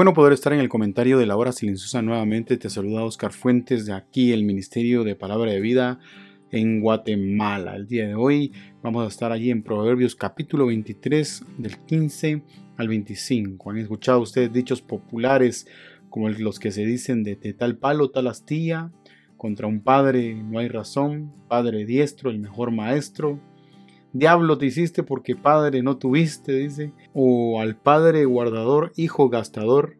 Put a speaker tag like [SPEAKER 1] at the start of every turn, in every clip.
[SPEAKER 1] Bueno poder estar en el comentario de la hora silenciosa nuevamente. Te saluda Oscar Fuentes de aquí, el Ministerio de Palabra de Vida en Guatemala. El día de hoy vamos a estar allí en Proverbios capítulo 23 del 15 al 25. ¿Han escuchado ustedes dichos populares como los que se dicen de, de tal palo, tal astilla? Contra un padre no hay razón, padre diestro, el mejor maestro, Diablo te hiciste porque padre no tuviste, dice. O al padre guardador, hijo gastador.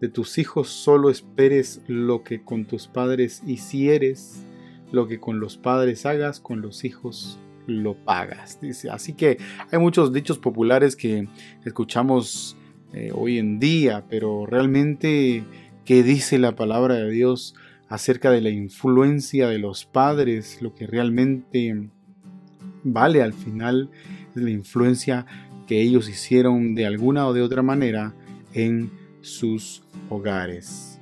[SPEAKER 1] De tus hijos solo esperes lo que con tus padres hicieres. Lo que con los padres hagas, con los hijos lo pagas. Dice. Así que hay muchos dichos populares que escuchamos eh, hoy en día, pero realmente, ¿qué dice la palabra de Dios acerca de la influencia de los padres? Lo que realmente vale al final la influencia que ellos hicieron de alguna o de otra manera en sus hogares.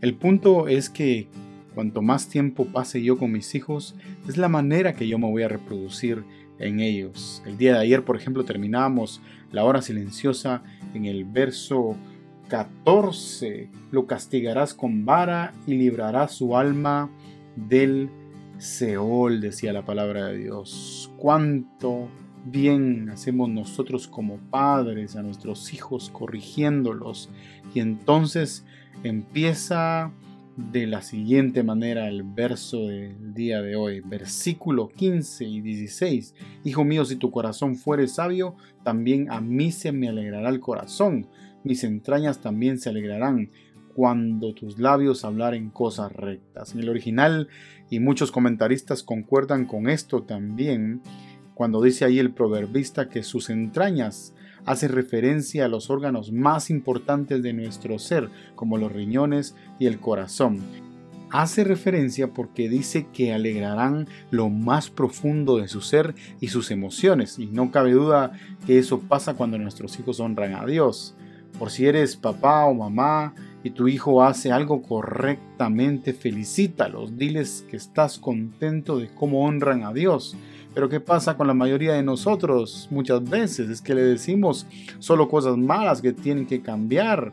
[SPEAKER 1] El punto es que cuanto más tiempo pase yo con mis hijos, es la manera que yo me voy a reproducir en ellos. El día de ayer, por ejemplo, terminamos la hora silenciosa en el verso 14. Lo castigarás con vara y librarás su alma del Seol, decía la palabra de Dios. Cuánto bien hacemos nosotros como padres a nuestros hijos corrigiéndolos. Y entonces empieza de la siguiente manera el verso del día de hoy, versículo 15 y 16. Hijo mío, si tu corazón fuere sabio, también a mí se me alegrará el corazón, mis entrañas también se alegrarán cuando tus labios hablaren cosas rectas. En el original, y muchos comentaristas concuerdan con esto también, cuando dice ahí el proverbista que sus entrañas hace referencia a los órganos más importantes de nuestro ser, como los riñones y el corazón. Hace referencia porque dice que alegrarán lo más profundo de su ser y sus emociones, y no cabe duda que eso pasa cuando nuestros hijos honran a Dios. Por si eres papá o mamá y tu hijo hace algo correctamente, felicítalos, diles que estás contento de cómo honran a Dios. Pero ¿qué pasa con la mayoría de nosotros? Muchas veces es que le decimos solo cosas malas que tienen que cambiar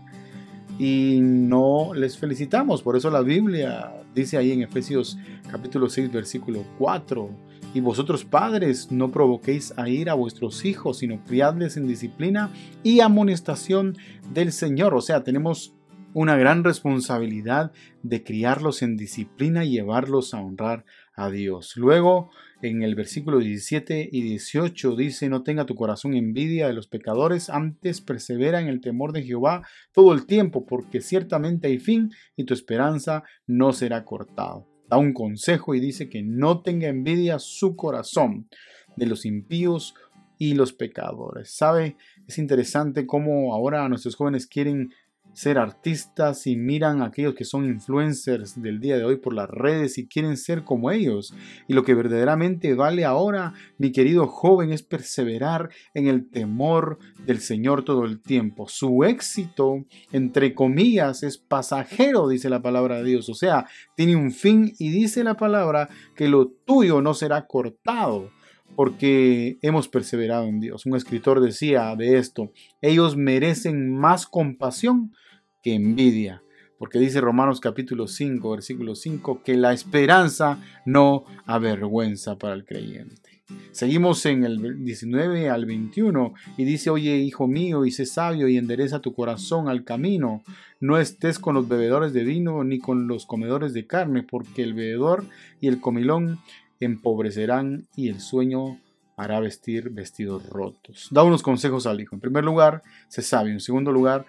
[SPEAKER 1] y no les felicitamos. Por eso la Biblia dice ahí en Efesios capítulo 6 versículo 4, y vosotros padres no provoquéis a ir a vuestros hijos, sino criadles en disciplina y amonestación del Señor. O sea, tenemos una gran responsabilidad de criarlos en disciplina y llevarlos a honrar a Dios. Luego, en el versículo 17 y 18 dice, no tenga tu corazón envidia de los pecadores, antes persevera en el temor de Jehová todo el tiempo, porque ciertamente hay fin y tu esperanza no será cortado. Da un consejo y dice que no tenga envidia su corazón de los impíos y los pecadores. ¿Sabe? Es interesante cómo ahora nuestros jóvenes quieren ser artistas y miran a aquellos que son influencers del día de hoy por las redes y quieren ser como ellos. Y lo que verdaderamente vale ahora, mi querido joven, es perseverar en el temor del Señor todo el tiempo. Su éxito, entre comillas, es pasajero, dice la palabra de Dios. O sea, tiene un fin y dice la palabra que lo tuyo no será cortado porque hemos perseverado en Dios. Un escritor decía de esto, ellos merecen más compasión que envidia, porque dice Romanos capítulo 5, versículo 5, que la esperanza no avergüenza para el creyente. Seguimos en el 19 al 21 y dice, oye hijo mío, y sé sabio y endereza tu corazón al camino, no estés con los bebedores de vino ni con los comedores de carne, porque el bebedor y el comilón empobrecerán y el sueño hará vestir vestidos rotos. Da unos consejos al hijo. En primer lugar, sé sabio. En segundo lugar,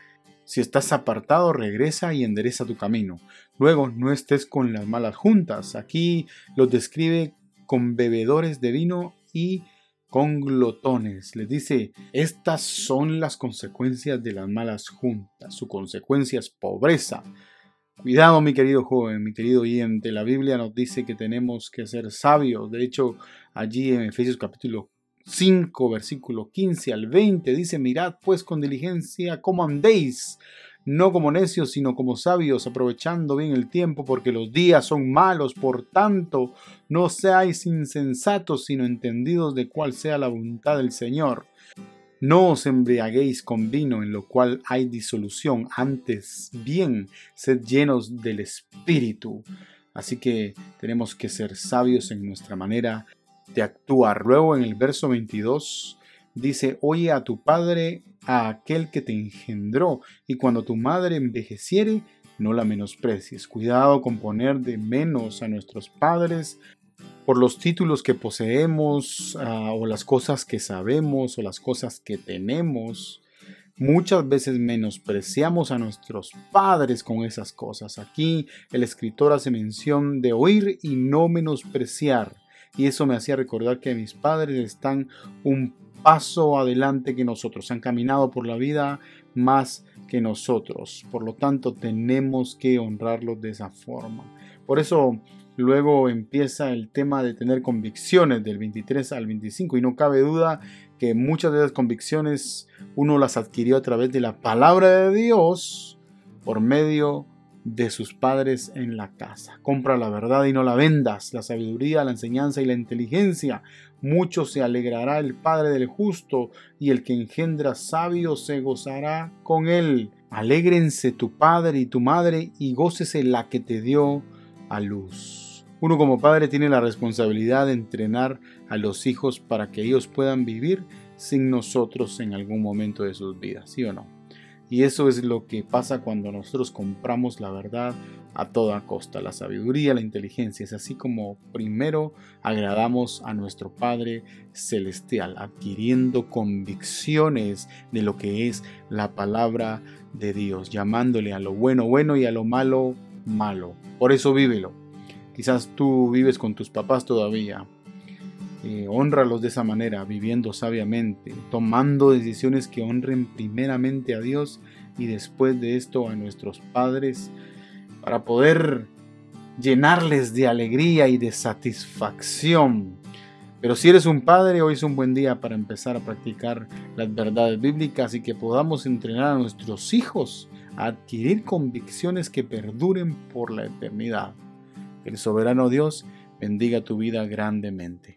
[SPEAKER 1] si estás apartado, regresa y endereza tu camino. Luego, no estés con las malas juntas. Aquí los describe con bebedores de vino y con glotones. Les dice, estas son las consecuencias de las malas juntas. Su consecuencia es pobreza. Cuidado, mi querido joven, mi querido oyente. La Biblia nos dice que tenemos que ser sabios. De hecho, allí en Efesios capítulo 5, versículo 15 al 20, dice, mirad pues con diligencia cómo andéis no como necios, sino como sabios, aprovechando bien el tiempo, porque los días son malos. Por tanto, no seáis insensatos, sino entendidos de cuál sea la voluntad del Señor. No os embriaguéis con vino, en lo cual hay disolución, antes bien, sed llenos del Espíritu. Así que tenemos que ser sabios en nuestra manera de actuar. Luego en el verso 22 dice, oye a tu padre, a aquel que te engendró, y cuando tu madre envejeciere, no la menosprecies. Cuidado con poner de menos a nuestros padres por los títulos que poseemos, ah, o las cosas que sabemos, o las cosas que tenemos. Muchas veces menospreciamos a nuestros padres con esas cosas. Aquí el escritor hace mención de oír y no menospreciar. Y eso me hacía recordar que mis padres están un paso adelante que nosotros, han caminado por la vida más que nosotros. Por lo tanto, tenemos que honrarlos de esa forma. Por eso luego empieza el tema de tener convicciones del 23 al 25 y no cabe duda que muchas de esas convicciones uno las adquirió a través de la palabra de Dios por medio de sus padres en la casa. Compra la verdad y no la vendas, la sabiduría, la enseñanza y la inteligencia. Mucho se alegrará el Padre del justo y el que engendra sabio se gozará con él. Alégrense tu padre y tu madre y gócese la que te dio a luz. Uno como padre tiene la responsabilidad de entrenar a los hijos para que ellos puedan vivir sin nosotros en algún momento de sus vidas, ¿sí o no? Y eso es lo que pasa cuando nosotros compramos la verdad a toda costa. La sabiduría, la inteligencia es así como primero agradamos a nuestro Padre Celestial, adquiriendo convicciones de lo que es la palabra de Dios, llamándole a lo bueno bueno y a lo malo malo. Por eso vívelo. Quizás tú vives con tus papás todavía, eh, honralos de esa manera, viviendo sabiamente, tomando decisiones que honren primeramente a Dios y después de esto a nuestros padres, para poder llenarles de alegría y de satisfacción. Pero si eres un padre, hoy es un buen día para empezar a practicar las verdades bíblicas y que podamos entrenar a nuestros hijos a adquirir convicciones que perduren por la eternidad. El soberano Dios bendiga tu vida grandemente.